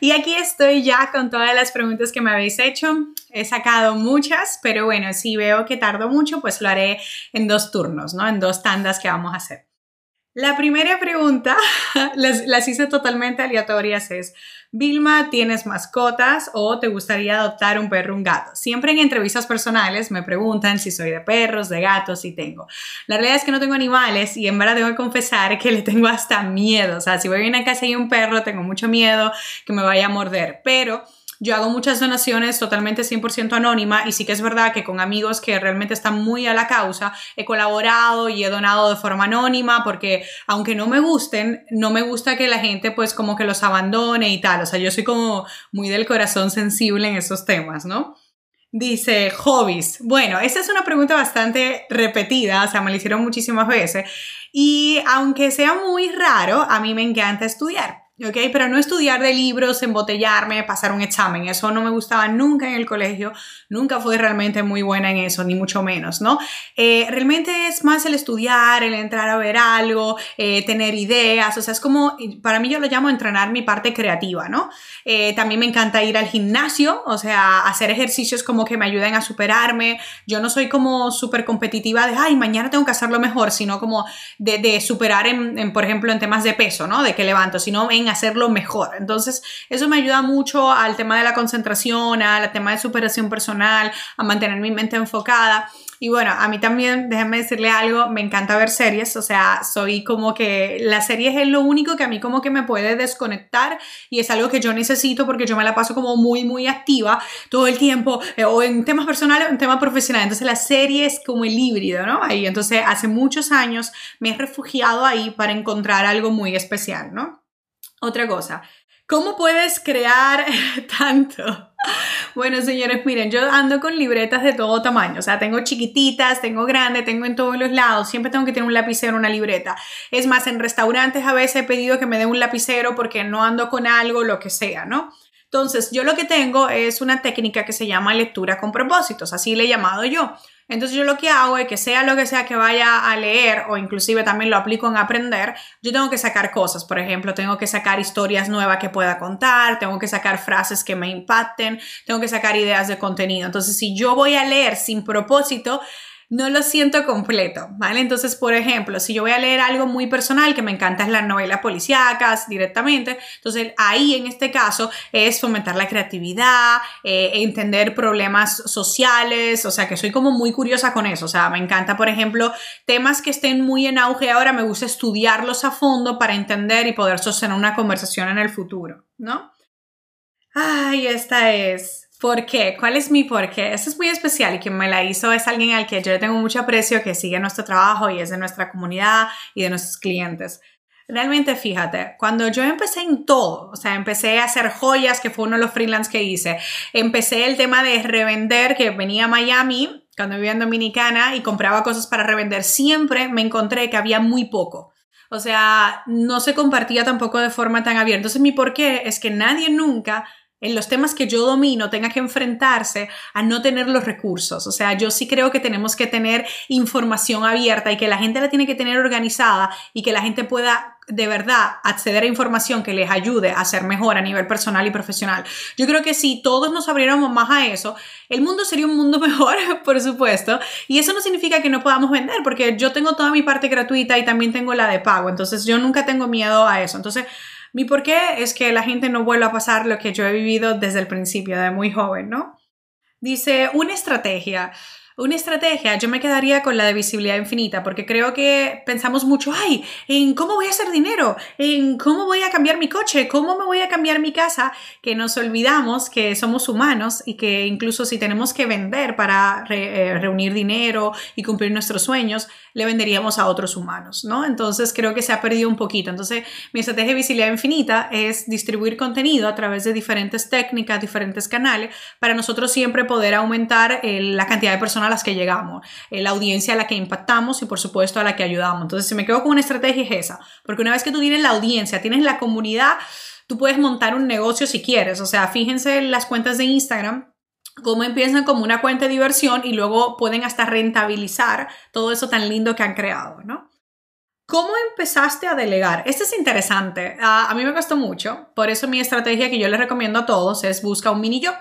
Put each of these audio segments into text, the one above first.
Y aquí estoy ya con todas las preguntas que me habéis hecho. He sacado muchas, pero bueno, si veo que tardo mucho, pues lo haré en dos turnos, ¿no? En dos tandas que vamos a hacer. La primera pregunta, las, hice totalmente aleatorias, es, Vilma, ¿tienes mascotas o te gustaría adoptar un perro o un gato? Siempre en entrevistas personales me preguntan si soy de perros, de gatos, si tengo. La realidad es que no tengo animales y en verdad tengo que confesar que le tengo hasta miedo. O sea, si voy a una casa y hay un perro, tengo mucho miedo que me vaya a morder, pero yo hago muchas donaciones totalmente 100% anónima y sí que es verdad que con amigos que realmente están muy a la causa he colaborado y he donado de forma anónima porque aunque no me gusten, no me gusta que la gente pues como que los abandone y tal. O sea, yo soy como muy del corazón sensible en esos temas, ¿no? Dice, hobbies. Bueno, esa es una pregunta bastante repetida, o sea, me la hicieron muchísimas veces. Y aunque sea muy raro, a mí me encanta estudiar. ¿Ok? Pero no estudiar de libros, embotellarme, pasar un examen, eso no me gustaba nunca en el colegio, nunca fui realmente muy buena en eso, ni mucho menos, ¿no? Eh, realmente es más el estudiar, el entrar a ver algo, eh, tener ideas, o sea, es como, para mí yo lo llamo entrenar mi parte creativa, ¿no? Eh, también me encanta ir al gimnasio, o sea, hacer ejercicios como que me ayuden a superarme, yo no soy como súper competitiva de, ay, mañana tengo que hacerlo mejor, sino como de, superar, en, por ejemplo, en temas de peso, ¿no? De que levanto, sino en hacerlo mejor. Entonces, eso me ayuda mucho al tema de la concentración, al tema de superación personal, a mantener mi mente enfocada. Y bueno, a mí también, déjenme decirle algo, me encanta ver series, o sea, soy como que las series es lo único que a mí como que me puede desconectar y es algo que yo necesito porque yo me la paso como muy, muy activa todo el tiempo, eh, o en temas personales o en temas profesionales. Entonces la serie como el híbrido, ¿no? Ahí, entonces hace muchos años me he refugiado ahí para encontrar algo muy especial, ¿no? Otra cosa, ¿cómo puedes crear tanto? Bueno, señores, miren, yo ando con libretas de todo tamaño, o sea, tengo chiquititas, tengo grandes, tengo en todos los lados, siempre tengo que tener un lapicero, una libreta. Es más, en restaurantes a veces he pedido que me den un lapicero porque no ando con algo, lo que sea, ¿no? Entonces, yo lo que tengo es una técnica que se llama lectura con propósitos, así le he llamado yo. Entonces yo lo que hago es que sea lo que sea que vaya a leer o inclusive también lo aplico en aprender, yo tengo que sacar cosas. Por ejemplo, tengo que sacar historias nuevas que pueda contar, tengo que sacar frases que me impacten, tengo que sacar ideas de contenido. Entonces si yo voy a leer sin propósito, no lo siento completo, ¿vale? Entonces, por ejemplo, si yo voy a leer algo muy personal, que me encanta es las novelas policíacas directamente, entonces ahí en este caso es fomentar la creatividad, eh, entender problemas sociales, o sea, que soy como muy curiosa con eso, o sea, me encanta, por ejemplo, temas que estén muy en auge ahora, me gusta estudiarlos a fondo para entender y poder sostener una conversación en el futuro, ¿no? Ay, esta es ¿Por qué? ¿Cuál es mi por qué? Es muy especial y quien me la hizo es alguien al que yo tengo mucho aprecio, que sigue nuestro trabajo y es de nuestra comunidad y de nuestros clientes. Realmente fíjate, cuando yo empecé en todo, o sea, empecé a hacer joyas, que fue uno de los freelance que hice, empecé el tema de revender, que venía a Miami cuando vivía en Dominicana y compraba cosas para revender, siempre me encontré que había muy poco. O sea, no se compartía tampoco de forma tan abierta. Entonces mi por qué es que nadie nunca en los temas que yo domino tenga que enfrentarse a no tener los recursos. O sea, yo sí creo que tenemos que tener información abierta y que la gente la tiene que tener organizada y que la gente pueda de verdad acceder a información que les ayude a ser mejor a nivel personal y profesional. Yo creo que si todos nos abriéramos más a eso, el mundo sería un mundo mejor, por supuesto. Y eso no significa que no podamos vender, porque yo tengo toda mi parte gratuita y también tengo la de pago. Entonces yo nunca tengo miedo a eso. Entonces mi por qué es que la gente no vuelva a pasar lo que yo he vivido desde el principio, de muy joven, ¿no? Dice, una estrategia. Una estrategia, yo me quedaría con la de visibilidad infinita, porque creo que pensamos mucho, ay, en cómo voy a hacer dinero, en cómo voy a cambiar mi coche, cómo me voy a cambiar mi casa, que nos olvidamos que somos humanos y que incluso si tenemos que vender para eh, reunir dinero y cumplir nuestros sueños, le venderíamos a otros humanos, ¿no? Entonces creo que se ha perdido un poquito. Entonces mi estrategia de visibilidad infinita es distribuir contenido a través de diferentes técnicas, diferentes canales, para nosotros siempre poder aumentar eh, la cantidad de personas a las que llegamos, eh, la audiencia a la que impactamos y por supuesto a la que ayudamos. Entonces, si me quedo con una estrategia es esa, porque una vez que tú tienes la audiencia, tienes la comunidad, tú puedes montar un negocio si quieres. O sea, fíjense en las cuentas de Instagram cómo empiezan como una cuenta de diversión y luego pueden hasta rentabilizar todo eso tan lindo que han creado, ¿no? ¿Cómo empezaste a delegar? Esto es interesante. a mí me costó mucho. Por eso mi estrategia que yo les recomiendo a todos es busca un mini yo.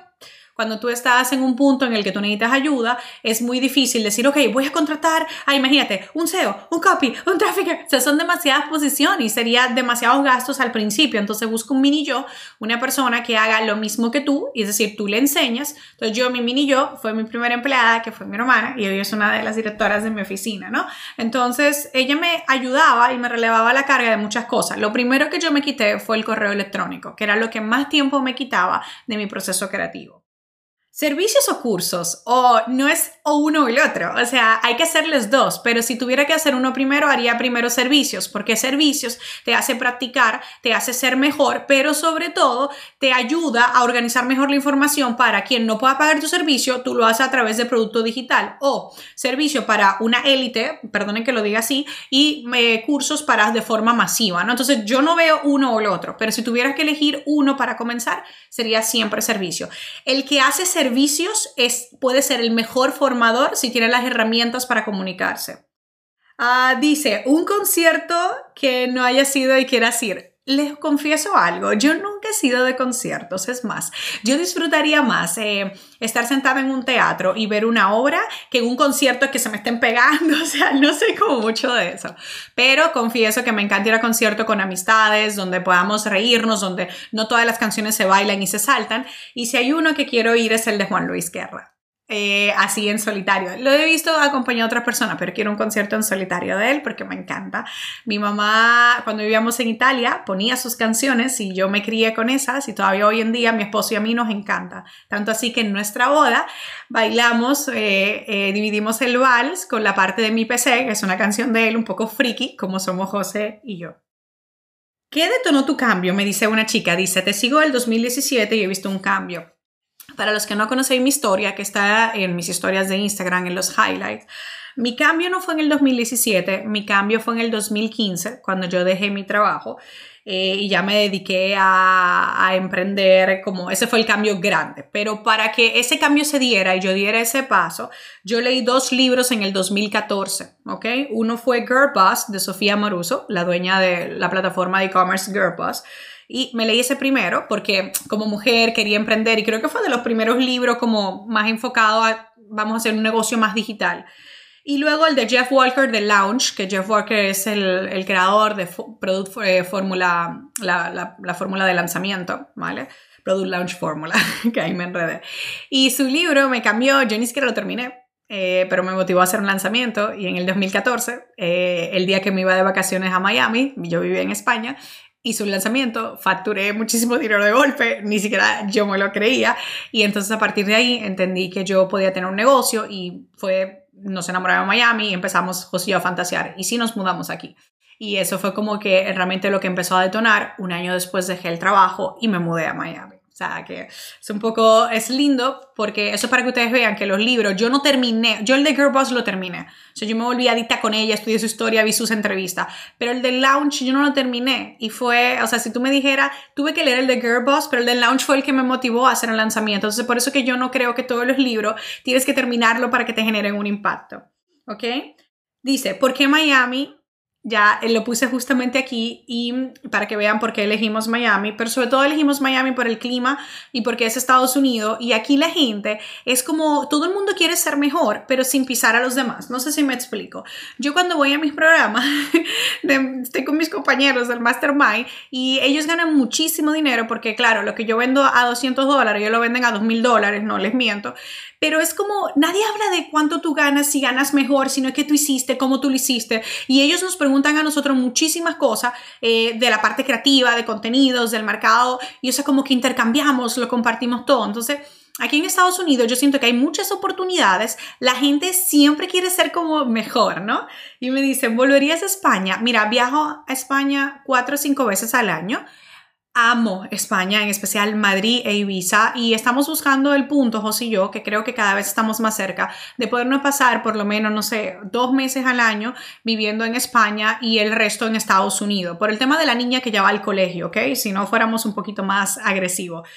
Cuando tú estás en un punto en el que tú necesitas ayuda, es muy difícil decir, ok, voy a contratar, ah, imagínate, un SEO, un copy, un trafficker. O sea, son demasiadas posiciones y sería demasiados gastos al principio. Entonces busca un mini yo, una persona que haga lo mismo que tú, es decir, tú le enseñas. Entonces yo, mi mini yo, fue mi primera empleada, que fue mi hermana, y hoy es una de las directoras de mi oficina, ¿no? Entonces ella me ayudaba y me relevaba la carga de muchas cosas. Lo primero que yo me quité fue el correo electrónico, que era lo que más tiempo me quitaba de mi proceso creativo. Servicios o cursos, o no es o uno o el otro, o sea, hay que hacerles dos, pero si tuviera que hacer uno primero, haría primero servicios, porque servicios te hace practicar, te hace ser mejor, pero sobre todo te ayuda a organizar mejor la información para quien no pueda pagar tu servicio, tú lo haces a través de producto digital o servicio para una élite, perdonen que lo diga así, y eh, cursos para de forma masiva, ¿no? Entonces yo no veo uno o el otro, pero si tuvieras que elegir uno para comenzar, sería siempre servicio. El que hace servicio servicios es, puede ser el mejor formador si tiene las herramientas para comunicarse. Ah, dice, un concierto que no haya sido y quieras ir. Les confieso algo, yo nunca he sido de conciertos, es más, yo disfrutaría más eh, estar sentada en un teatro y ver una obra que en un concierto que se me estén pegando, o sea, no sé cómo mucho de eso, pero confieso que me encanta ir a concierto con amistades, donde podamos reírnos, donde no todas las canciones se bailan y se saltan, y si hay uno que quiero ir es el de Juan Luis Guerra. Eh, así en solitario. Lo he visto acompañado a otras personas, pero quiero un concierto en solitario de él porque me encanta. Mi mamá, cuando vivíamos en Italia, ponía sus canciones y yo me crié con esas y todavía hoy en día mi esposo y a mí nos encanta. Tanto así que en nuestra boda bailamos, eh, eh, dividimos el vals con la parte de mi PC, que es una canción de él un poco friki, como somos José y yo. ¿Qué detonó tu cambio? Me dice una chica. Dice, te sigo el 2017 y he visto un cambio. Para los que no conocen mi historia, que está en mis historias de Instagram, en los highlights, mi cambio no fue en el 2017, mi cambio fue en el 2015, cuando yo dejé mi trabajo eh, y ya me dediqué a, a, emprender, como ese fue el cambio grande. Pero para que ese cambio se diera y yo diera ese paso, yo leí dos libros en el 2014, ¿ok? Uno fue Girl Boss de Sofía Maruso, la dueña de la plataforma de e-commerce Girl Boss y me leí ese primero porque como mujer quería emprender y creo que fue de los primeros libros como más enfocado a vamos a hacer un negocio más digital. Y luego el de Jeff Walker de Launch, que Jeff Walker es el, el creador de Product eh, Fórmula, la, la, la fórmula de lanzamiento, ¿vale? Product Launch Fórmula, que ahí me enredé. Y su libro me cambió, yo ni siquiera lo terminé, eh, pero me motivó a hacer un lanzamiento y en el 2014, eh, el día que me iba de vacaciones a Miami, yo vivía en España, hice un lanzamiento, facturé muchísimo dinero de golpe, ni siquiera yo me lo creía. Y entonces a partir de ahí entendí que yo podía tener un negocio y fue, nos enamoramos de Miami y empezamos José a fantasear. Y sí nos mudamos aquí. Y eso fue como que realmente lo que empezó a detonar. Un año después dejé el trabajo y me mudé a Miami. O sea, que es un poco, es lindo porque eso es para que ustedes vean que los libros, yo no terminé, yo el de Girl Boss lo terminé. O sea, yo me volví adicta con ella, estudié su historia, vi sus entrevistas. Pero el de Launch yo no lo terminé. Y fue, o sea, si tú me dijeras, tuve que leer el de Girl Boss, pero el de Launch fue el que me motivó a hacer el lanzamiento. Entonces, por eso que yo no creo que todos los libros tienes que terminarlo para que te generen un impacto. ¿Ok? Dice, ¿por qué Miami? Ya lo puse justamente aquí y para que vean por qué elegimos Miami, pero sobre todo elegimos Miami por el clima y porque es Estados Unidos y aquí la gente es como todo el mundo quiere ser mejor, pero sin pisar a los demás. No sé si me explico. Yo cuando voy a mis programas, estoy con mis compañeros del Mastermind y ellos ganan muchísimo dinero porque claro, lo que yo vendo a 200 dólares, ellos lo venden a 2000 dólares, no les miento, pero es como nadie habla de cuánto tú ganas, si ganas mejor, sino que tú hiciste, cómo tú lo hiciste y ellos nos preguntan preguntan a nosotros muchísimas cosas eh, de la parte creativa, de contenidos, del mercado, y o sea, como que intercambiamos, lo compartimos todo. Entonces, aquí en Estados Unidos yo siento que hay muchas oportunidades, la gente siempre quiere ser como mejor, ¿no? Y me dicen, ¿volverías a España? Mira, viajo a España cuatro o cinco veces al año. Amo España, en especial Madrid e Ibiza, y estamos buscando el punto, José y yo, que creo que cada vez estamos más cerca, de podernos pasar por lo menos, no sé, dos meses al año viviendo en España y el resto en Estados Unidos, por el tema de la niña que ya va al colegio, ¿ok? Si no fuéramos un poquito más agresivos.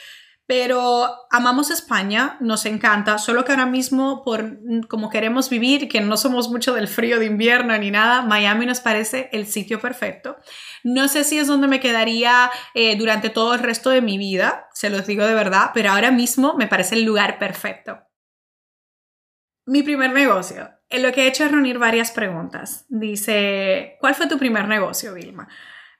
Pero amamos España, nos encanta, solo que ahora mismo, por como queremos vivir, que no somos mucho del frío de invierno ni nada, Miami nos parece el sitio perfecto. No sé si es donde me quedaría eh, durante todo el resto de mi vida, se los digo de verdad, pero ahora mismo me parece el lugar perfecto. Mi primer negocio. En lo que he hecho es reunir varias preguntas. Dice, ¿cuál fue tu primer negocio, Vilma?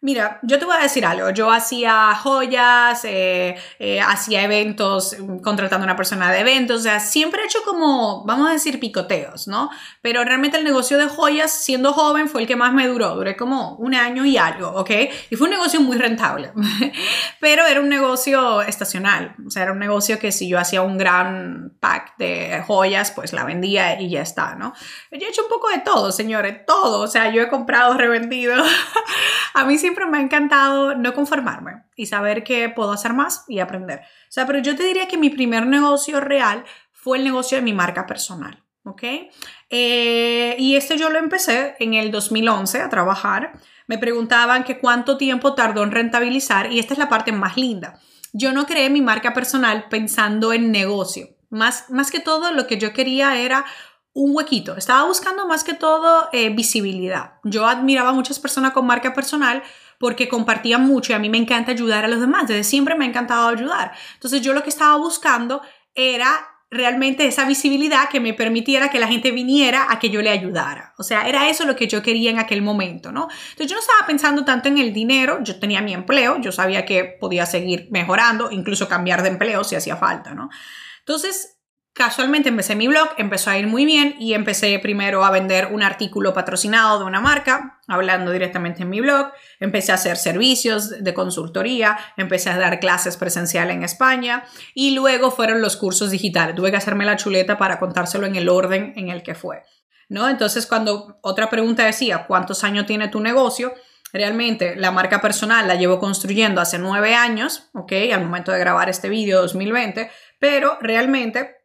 Mira, yo te voy a decir algo. Yo hacía joyas, eh, eh, hacía eventos, mm, contratando a una persona de eventos, o sea, siempre he hecho como, vamos a decir, picoteos, ¿no? Pero realmente el negocio de joyas, siendo joven, fue el que más me duró. Duré como un año y algo, ¿ok? Y fue un negocio muy rentable, pero era un negocio estacional. O sea, era un negocio que si yo hacía un gran pack de joyas, pues la vendía y ya está, ¿no? Yo he hecho un poco de todo, señores, todo. O sea, yo he comprado, revendido. a mí sí siempre me ha encantado no conformarme y saber que puedo hacer más y aprender. O sea, pero yo te diría que mi primer negocio real fue el negocio de mi marca personal. ¿Ok? Eh, y esto yo lo empecé en el 2011 a trabajar. Me preguntaban que cuánto tiempo tardó en rentabilizar y esta es la parte más linda. Yo no creé mi marca personal pensando en negocio. Más, más que todo lo que yo quería era un huequito. Estaba buscando más que todo eh, visibilidad. Yo admiraba a muchas personas con marca personal porque compartían mucho y a mí me encanta ayudar a los demás. Desde siempre me ha encantado ayudar. Entonces yo lo que estaba buscando era realmente esa visibilidad que me permitiera que la gente viniera a que yo le ayudara. O sea, era eso lo que yo quería en aquel momento, ¿no? Entonces yo no estaba pensando tanto en el dinero, yo tenía mi empleo, yo sabía que podía seguir mejorando, incluso cambiar de empleo si hacía falta, ¿no? Entonces Casualmente empecé mi blog, empezó a ir muy bien y empecé primero a vender un artículo patrocinado de una marca, hablando directamente en mi blog, empecé a hacer servicios de consultoría, empecé a dar clases presenciales en España y luego fueron los cursos digitales. Tuve que hacerme la chuleta para contárselo en el orden en el que fue. ¿no? Entonces, cuando otra pregunta decía, ¿cuántos años tiene tu negocio? Realmente la marca personal la llevo construyendo hace nueve años, ¿ok? Al momento de grabar este vídeo 2020, pero realmente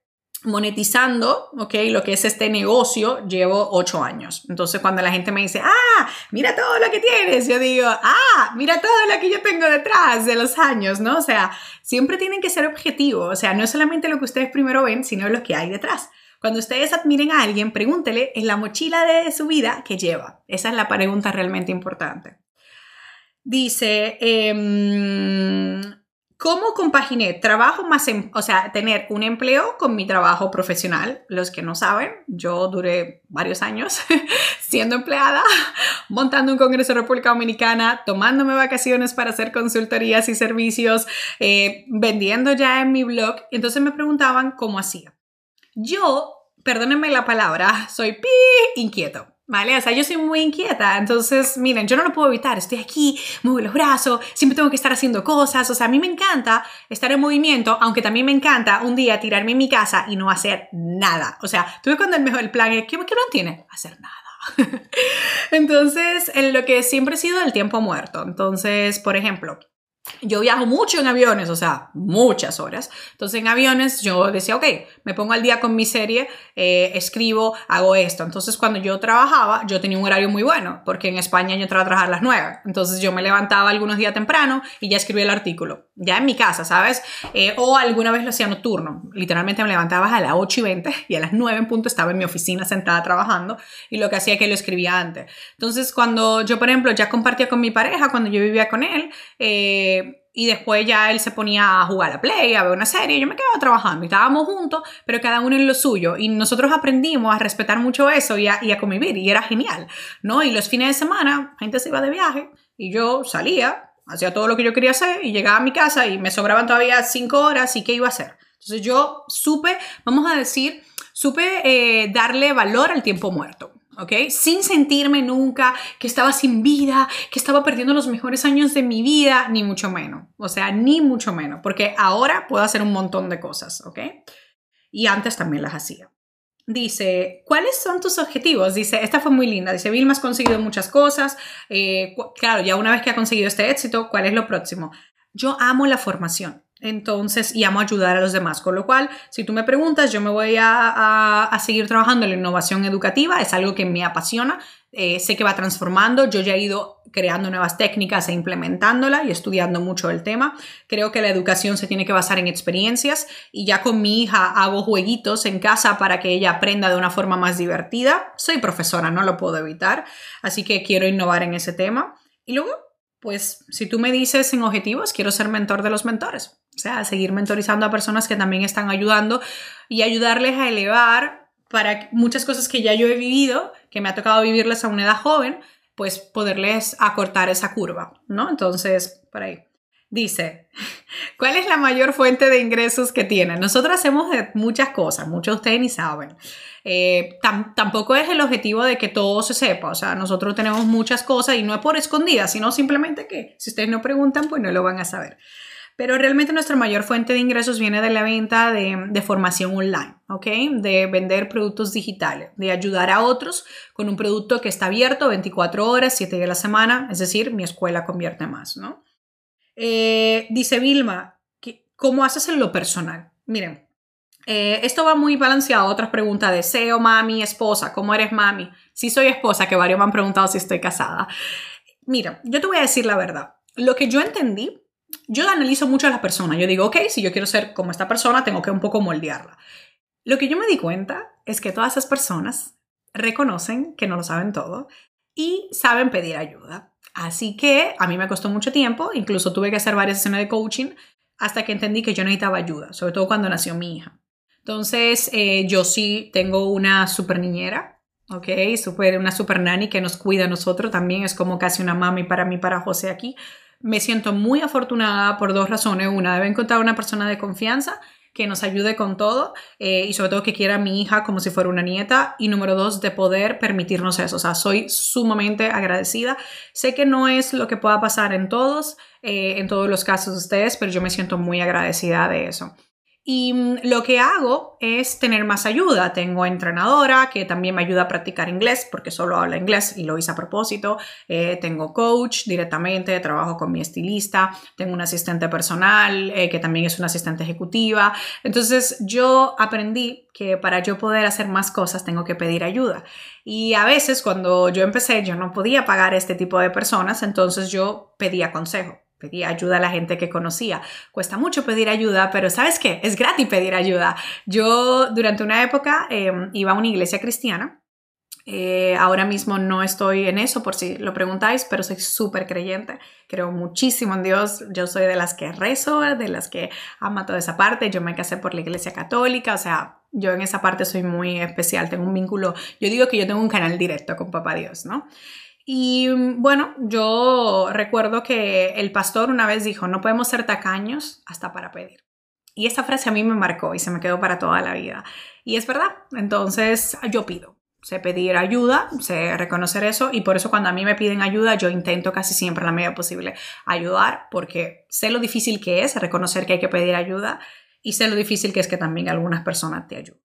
monetizando, ¿ok? Lo que es este negocio, llevo ocho años. Entonces, cuando la gente me dice, ah, mira todo lo que tienes, yo digo, ah, mira todo lo que yo tengo detrás de los años, ¿no? O sea, siempre tienen que ser objetivos. O sea, no es solamente lo que ustedes primero ven, sino lo que hay detrás. Cuando ustedes admiren a alguien, pregúntele en la mochila de su vida que lleva. Esa es la pregunta realmente importante. Dice, eh, ¿Cómo compaginé trabajo más, em, o sea, tener un empleo con mi trabajo profesional? Los que no saben, yo duré varios años siendo empleada, montando un congreso en República Dominicana, tomándome vacaciones para hacer consultorías y servicios, eh, vendiendo ya en mi blog. Entonces me preguntaban cómo hacía. Yo, perdónenme la palabra, soy pi inquieto. ¿Vale? O sea, yo soy muy inquieta, entonces, miren, yo no lo puedo evitar, estoy aquí, muevo los brazos, siempre tengo que estar haciendo cosas, o sea, a mí me encanta estar en movimiento, aunque también me encanta un día tirarme en mi casa y no hacer nada. O sea, tuve cuando el mejor plan es, ¿qué, qué no tiene? Hacer nada. entonces, en lo que siempre he sido el tiempo muerto. Entonces, por ejemplo, yo viajo mucho en aviones, o sea, muchas horas. Entonces en aviones yo decía, ok, me pongo al día con mi serie, eh, escribo, hago esto. Entonces cuando yo trabajaba, yo tenía un horario muy bueno, porque en España yo entraba a trabajar a las 9. Entonces yo me levantaba algunos días temprano y ya escribía el artículo, ya en mi casa, ¿sabes? Eh, o alguna vez lo hacía nocturno. Literalmente me levantaba a las 8 y 20 y a las 9 en punto estaba en mi oficina sentada trabajando y lo que hacía es que lo escribía antes. Entonces cuando yo, por ejemplo, ya compartía con mi pareja, cuando yo vivía con él, eh, y después ya él se ponía a jugar a play, a ver una serie, yo me quedaba trabajando estábamos juntos, pero cada uno en lo suyo. Y nosotros aprendimos a respetar mucho eso y a, y a convivir y era genial, ¿no? Y los fines de semana, la gente se iba de viaje y yo salía, hacía todo lo que yo quería hacer y llegaba a mi casa y me sobraban todavía cinco horas y qué iba a hacer. Entonces yo supe, vamos a decir, supe eh, darle valor al tiempo muerto. ¿Ok? Sin sentirme nunca que estaba sin vida, que estaba perdiendo los mejores años de mi vida, ni mucho menos. O sea, ni mucho menos, porque ahora puedo hacer un montón de cosas, ¿ok? Y antes también las hacía. Dice, ¿cuáles son tus objetivos? Dice, esta fue muy linda. Dice, Vilma, has conseguido muchas cosas. Eh, claro, ya una vez que ha conseguido este éxito, ¿cuál es lo próximo? yo amo la formación. Entonces, y amo ayudar a los demás. Con lo cual, si tú me preguntas, yo me voy a, a, seguir trabajando en la innovación educativa. Es algo que me apasiona. Eh, sé que va transformando. Yo ya he ido creando nuevas técnicas e implementándola y estudiando mucho el tema. Creo que la educación se tiene que basar en experiencias y ya con mi hija hago jueguitos en casa para que ella aprenda de una forma más divertida. Soy profesora, no lo puedo evitar. Así que quiero innovar en ese tema. Y luego, pues, si tú me dices en objetivos, quiero ser mentor de los mentores. O sea, seguir mentorizando a personas que también están ayudando y ayudarles a elevar para muchas cosas que ya yo he vivido, que me ha tocado vivirles a una edad joven, pues poderles acortar esa curva, ¿no? Entonces, por ahí. Dice, ¿cuál es la mayor fuente de ingresos que tienen? Nosotros hacemos muchas cosas, muchos de ustedes ni saben. Eh, tampoco es el objetivo de que todo se sepa, o sea, nosotros tenemos muchas cosas y no es por escondidas, sino simplemente que si ustedes no preguntan, pues no lo van a saber. Pero realmente nuestra mayor fuente de ingresos viene de la venta de, formación online, ¿ok? De vender productos digitales, de ayudar a otros con un producto que está abierto 24 horas, 7 días a la semana, es decir, mi escuela convierte más, ¿no? Eh, dice Vilma, ¿cómo haces en lo personal? Miren, eh, esto va muy balanceado. Otras preguntas de SEO, mami, esposa, ¿cómo eres mami? Si soy esposa, que varios me han preguntado si estoy casada. Mira, yo te voy a decir la verdad. Lo que yo entendí yo analizo mucho a las personas. Yo digo, ok, si yo quiero ser como esta persona, tengo que un poco moldearla. Lo que yo me di cuenta es que todas esas personas reconocen que no lo saben todo y saben pedir ayuda. Así que a mí me costó mucho tiempo, incluso tuve que hacer varias sesiones de coaching hasta que entendí que yo necesitaba ayuda, sobre todo cuando nació mi hija. Entonces, eh, yo sí tengo una super niñera, ¿ok? Super, una super nanny que nos cuida a nosotros, también es como casi una mami para mí, para José aquí, me siento muy afortunada por dos razones. Una, debe encontrar una persona de confianza que nos ayude con todo eh, y sobre todo que quiera a mi hija como si fuera una nieta. Y número dos, de poder permitirnos eso. O sea, soy sumamente agradecida. Sé que no es lo que pueda pasar en todos, eh, en todos los casos de ustedes, pero yo me siento muy agradecida de eso. Y mm, lo que hago es tener más ayuda. Tengo entrenadora que también me ayuda a practicar inglés porque solo habla inglés y lo hice a propósito. Eh, tengo coach directamente, trabajo con mi estilista. Tengo un asistente personal eh, que también es una asistente ejecutiva. Entonces yo aprendí que para yo poder hacer más cosas tengo que pedir ayuda. Y a veces cuando yo empecé yo no podía pagar este tipo de personas, entonces yo pedía consejo pedía ayuda a la gente que conocía. Cuesta mucho pedir ayuda, pero ¿sabes qué? Es gratis pedir ayuda. Yo durante una época em, iba a una iglesia cristiana. Eh, ahora mismo no estoy en eso por si lo preguntáis, pero soy súper creyente. Creo muchísimo en Dios. Yo soy de las que rezo, de las que ama toda esa parte. Yo me casé por la iglesia católica, o sea, yo en esa parte soy muy especial. Tengo un vínculo, yo digo que yo tengo un canal directo con Papá Dios, ¿no? Y mm, bueno, yo recuerdo que el pastor una vez dijo, no podemos ser tacaños hasta para pedir. Y esa frase a mí me marcó y se me quedó para toda la vida. Y es verdad, entonces yo pido. Sé pedir ayuda, sé reconocer eso y por eso cuando a mí me piden ayuda yo intento casi siempre la medida posible ayudar porque sé lo difícil que es reconocer que hay que pedir ayuda y sé lo difícil que es que también algunas personas te ayuden.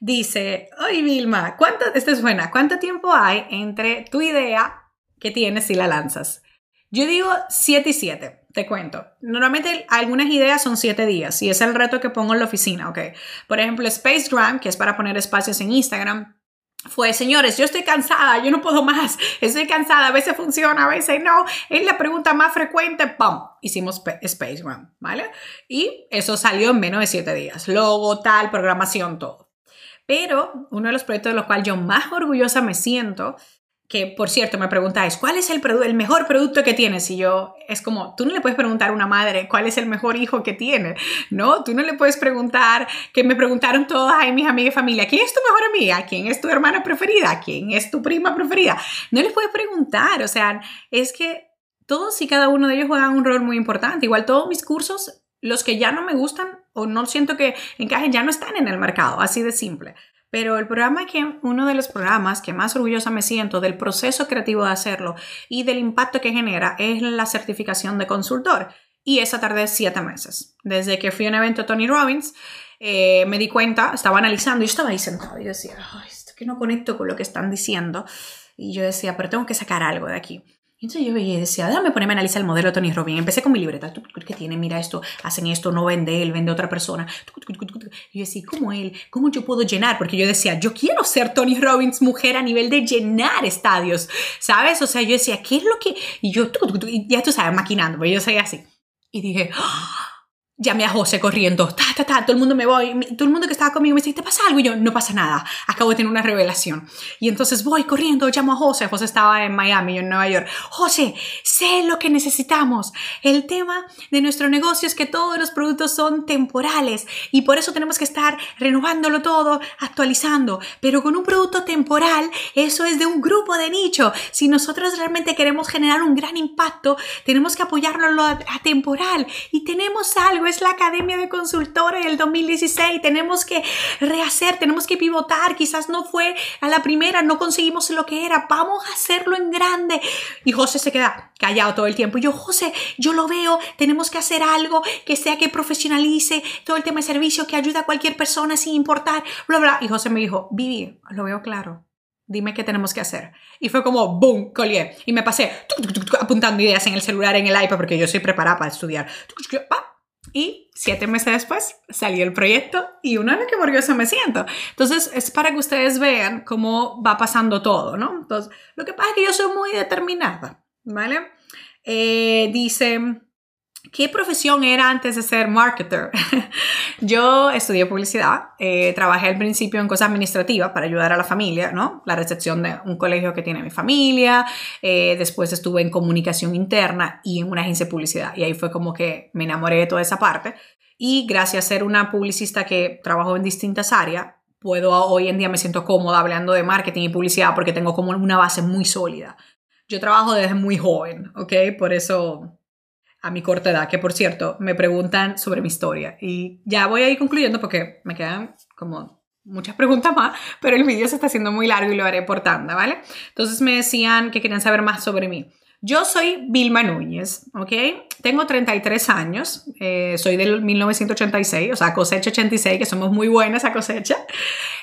Dice, oye Vilma, ¿cuánto, esta es buena, ¿cuánto tiempo hay entre tu idea que tienes y la lanzas? Yo digo 7 y 7, te cuento. Normalmente algunas ideas son 7 días y es el reto que pongo en la oficina, ¿ok? Por ejemplo, Spacegram, que es para poner espacios en Instagram, fue, señores, yo estoy cansada, yo no puedo más, estoy cansada, a veces funciona, a veces no, es la pregunta más frecuente, ¡pum! Hicimos Spacegram, ¿vale? Y eso salió en menos de 7 días, logo, tal, programación, todo. Pero uno de los proyectos de los cuales yo más orgullosa me siento, que por cierto me preguntáis, ¿cuál es el, mejor producto que tienes? Y yo, es como, tú no le puedes preguntar a una madre cuál es el mejor hijo que tiene, ¿no? Tú no le puedes preguntar, que me preguntaron todas ahí mis amigas y familia, ¿quién es tu mejor amiga? ¿Quién es tu hermana preferida? ¿Quién es tu prima preferida? No les puedes preguntar, o sea, es que todos y cada uno de ellos juegan un rol muy importante. Igual todos mis cursos los que ya no me gustan o no siento que encajen ya no están en el mercado, así de simple. Pero el programa que, uno de los programas que más orgullosa me siento del proceso creativo de hacerlo y del impacto que genera es la certificación de consultor. Y esa tardé siete meses. Desde que fui a un evento Tony Robbins, eh, me di cuenta, estaba analizando, y estaba ahí sentado y decía, esto que no conecto con lo que están diciendo. Y yo decía, pero tengo que sacar algo de aquí. Entonces yo y decía, déjame ponerme a analizar el modelo de Tony Robbins. Empecé con mi libreta. ¿Qué tiene? Mira esto, hacen esto, no vende él, vende otra persona. Y yo decía, ¿cómo él? ¿Cómo yo puedo llenar? Porque yo decía, yo quiero ser Tony Robbins mujer a nivel de llenar estadios, ¿sabes? O sea, yo decía, ¿qué es lo que...? Y yo, ya tú sabes, maquinando, porque yo soy así. Y dije, ¡Ah! Llamé a José corriendo, ta, ta, ta, todo el mundo me voy, todo el mundo que estaba conmigo me dice, ¿te pasa algo? Y yo, no pasa nada, acabo de tener una revelación. Y entonces voy corriendo, llamo a José, José estaba en Miami, yo en Nueva York. José, sé lo que necesitamos. El tema de nuestro negocio es que todos los productos son temporales y por eso tenemos que estar renovándolo todo, actualizando. Pero con un producto temporal, eso es de un grupo de nicho. Si nosotros realmente queremos generar un gran impacto, tenemos que apoyarlo a, temporal y tenemos algo es la Academia de Consultores del 2016, tenemos que rehacer, tenemos que pivotar, quizás no fue a la primera, no conseguimos lo que era, vamos a hacerlo en grande. Y José se queda callado todo el tiempo. Y yo, José, yo lo veo, tenemos que hacer algo que sea que profesionalice todo el tema de servicio, que ayude a cualquier persona sin importar, bla, bla. Y José me dijo, Vivi, lo veo claro. Dime qué tenemos que hacer. Y fue como, boom, collier. Y me pasé apuntando ideas en el celular, en el iPad, porque yo soy preparada para estudiar. Y siete meses después salió el proyecto y una vez que orgullosa me siento. Entonces es para que ustedes vean cómo va pasando todo, ¿no? Entonces, lo que pasa es que yo soy muy determinada, ¿vale? Eh, dice, ¿Qué profesión era antes de ser marketer? yo estudié publicidad, eh, trabajé al principio en cosas administrativas para ayudar a la familia, ¿no? La recepción de un colegio que tiene mi familia, eh, después estuve en comunicación interna y en una agencia de publicidad y ahí fue como que me enamoré de toda esa parte y gracias a ser una publicista que trabajó en distintas áreas, puedo hoy en día me siento cómoda hablando de marketing y publicidad porque tengo como una base muy sólida. Yo trabajo desde muy joven, ¿ok? Por eso a mi corta edad, que por cierto, me preguntan sobre mi historia. Y ya voy a ir concluyendo porque me quedan como muchas preguntas más, pero el vídeo se está haciendo muy largo y lo haré por tanda, ¿vale? Entonces me decían que querían saber más sobre mí. Yo soy Vilma Núñez, ¿ok? Tengo 33 años, eh, soy del 1986, o sea, cosecha 86, que somos muy buenas a cosecha.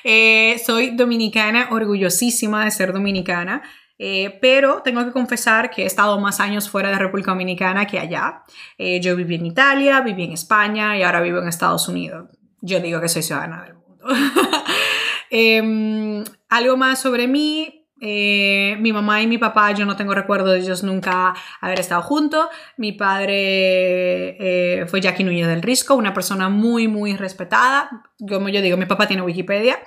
Eh, soy dominicana, orgullosísima de ser dominicana. Eh, pero tengo que confesar que he estado más años fuera de República Dominicana que allá. Eh, yo viví en Italia, viví en España y ahora vivo en Estados Unidos. Yo digo que soy ciudadana del mundo. Em, algo más sobre mí. Eh, mi mamá y mi papá, yo no tengo recuerdo de ellos nunca haber estado juntos. Mi padre fue Jackie Núñez del Risco, una persona muy, muy respetada. Como yo digo, mi papá tiene Wikipedia.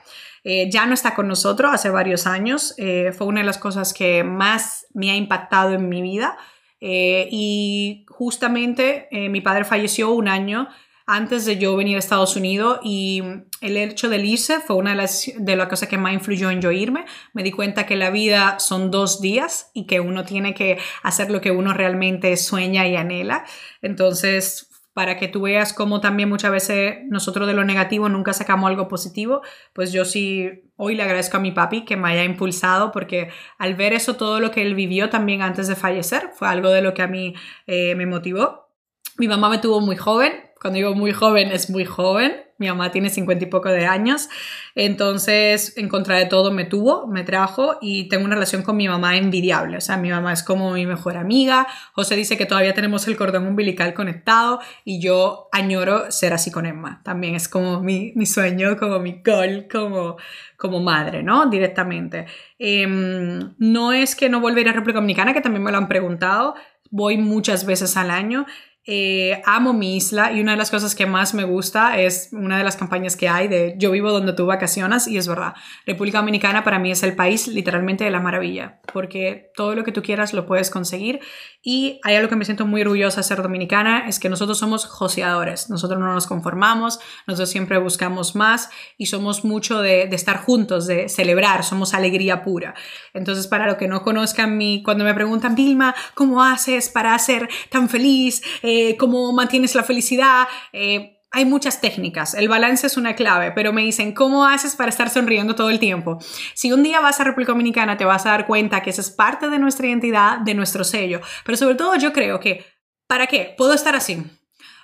Eh, ya no está con nosotros hace varios años. Eh, fue una de las cosas que más me ha impactado en mi vida. Eh, y justamente mi padre falleció un año antes de yo venir a Estados Unidos y el hecho de irse fue una de las, de las cosas que más influyó en yo irme. Me di cuenta que la vida son dos días y que uno tiene que hacer lo que uno realmente sueña y anhela. Entonces para que tú veas cómo también muchas veces nosotros de lo negativo nunca sacamos algo positivo, pues yo sí hoy le agradezco a mi papi que me haya impulsado porque al ver eso, todo lo que él vivió también antes de fallecer, fue algo de lo que a mí eh, me motivó. Mi mamá me tuvo muy joven, cuando digo muy joven es muy joven, mi mamá tiene cincuenta y poco de años, entonces en contra de todo me tuvo, me trajo y tengo una relación con mi mamá envidiable, o sea, mi mamá es como mi mejor amiga, José dice que todavía tenemos el cordón umbilical conectado y yo añoro ser así con Emma, también es como mi, mi sueño, como mi goal, como, como madre, ¿no? Directamente. Em, no es que no volver a República Dominicana, que también me lo han preguntado, voy muchas veces al año. Eh, amo mi isla y una de las cosas que más me gusta es una de las campañas que hay de yo vivo donde tú vacacionas y es verdad, República Dominicana para mí es el país literalmente de la maravilla porque todo lo que tú quieras lo puedes conseguir y hay algo que me siento muy orgullosa de ser dominicana es que nosotros somos joseadores, nosotros no nos conformamos, nosotros siempre buscamos más y somos mucho de, de estar juntos, de celebrar, somos alegría pura. Entonces para lo que no conozcan mi, cuando me preguntan Vilma, ¿cómo haces para ser tan feliz? Eh, cómo mantienes la felicidad. Eh, hay muchas técnicas, el balance es una clave, pero me dicen, ¿cómo haces para estar sonriendo todo el tiempo? Si un día vas a República Dominicana, te vas a dar cuenta que esa es parte de nuestra identidad, de nuestro sello, pero sobre todo yo creo que, ¿para qué? Puedo estar así.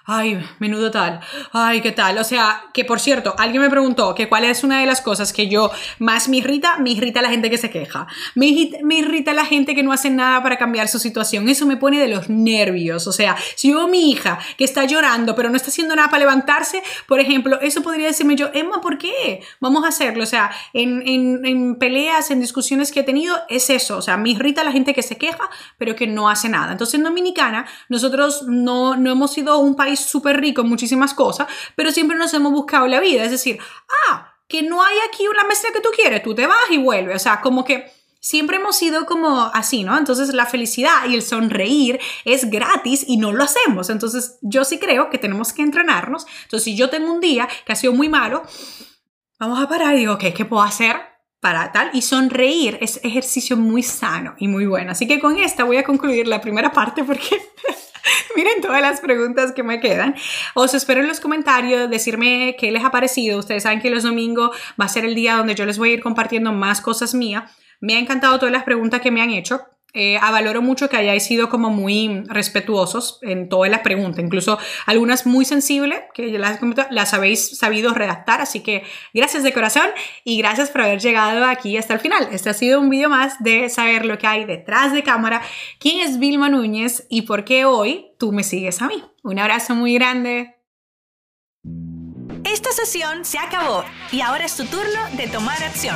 Ay, menudo tal, ay, qué tal. O sea, que por cierto, alguien me preguntó que cuál es una de las cosas que yo más me irrita, me irrita la gente que se queja. Me irrita, la gente que no hace nada para cambiar su situación. Eso me pone de los nervios. O sea, si yo veo mi hija que está llorando, pero no está haciendo nada para levantarse, por ejemplo, eso podría decirme yo, Emma, ¿por qué? Vamos a hacerlo. O sea, en, en, en peleas, en discusiones que he tenido, es eso. O sea, me irrita la gente que se queja, pero que no hace nada. Entonces, en Dominicana, nosotros no, no hemos sido un país súper rico en muchísimas cosas, pero siempre nos hemos buscado la vida. Es decir, ah, que no hay aquí una mesa que tú quieres, tú te vas y vuelves. O sea, como que siempre hemos sido como así, ¿no? Entonces la felicidad y el sonreír es gratis y no lo hacemos. Entonces yo sí creo que tenemos que entrenarnos. Entonces si yo tengo un día que ha sido muy malo, vamos a parar y digo, ok, ¿qué puedo hacer? para tal y sonreír es ejercicio muy sano y muy bueno. Así que con esta voy a concluir la primera parte porque Miren todas las preguntas que me quedan. Os espero en los comentarios, decirme qué les ha parecido. Ustedes saben que los domingos va a ser el día donde yo les voy a ir compartiendo más cosas mías. Me ha encantado todas las preguntas que me han hecho. Eh, valoro mucho que hayáis sido como muy respetuosos en todas las preguntas, incluso algunas muy sensibles que las, las habéis sabido redactar, así que gracias de corazón y gracias por haber llegado aquí hasta el final. Este ha sido un vídeo más de saber lo que hay detrás de cámara, quién es Vilma Núñez y por qué hoy tú me sigues a mí. Un abrazo muy grande. Esta sesión se acabó y ahora es tu turno de tomar acción.